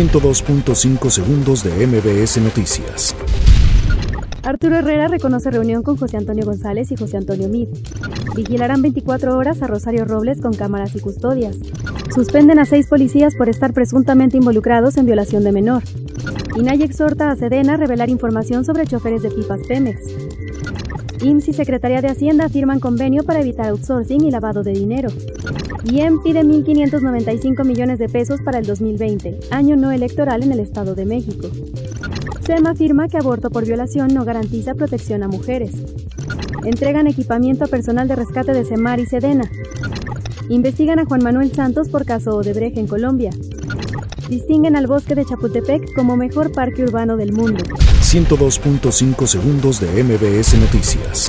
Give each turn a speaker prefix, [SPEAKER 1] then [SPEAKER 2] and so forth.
[SPEAKER 1] 102.5 segundos de MBS Noticias.
[SPEAKER 2] Arturo Herrera reconoce reunión con José Antonio González y José Antonio Mid. Vigilarán 24 horas a Rosario Robles con cámaras y custodias. Suspenden a seis policías por estar presuntamente involucrados en violación de menor. INAI exhorta a Sedena a revelar información sobre choferes de pipas Pemex. IMSS y Secretaría de Hacienda firman convenio para evitar outsourcing y lavado de dinero. IEM pide 1.595 millones de pesos para el 2020, año no electoral en el Estado de México. SEMA afirma que aborto por violación no garantiza protección a mujeres. Entregan equipamiento a personal de rescate de Semar y Sedena. Investigan a Juan Manuel Santos por caso Odebrecht en Colombia. Distinguen al bosque de Chapultepec como mejor parque urbano del mundo.
[SPEAKER 1] 102.5 segundos de MBS Noticias.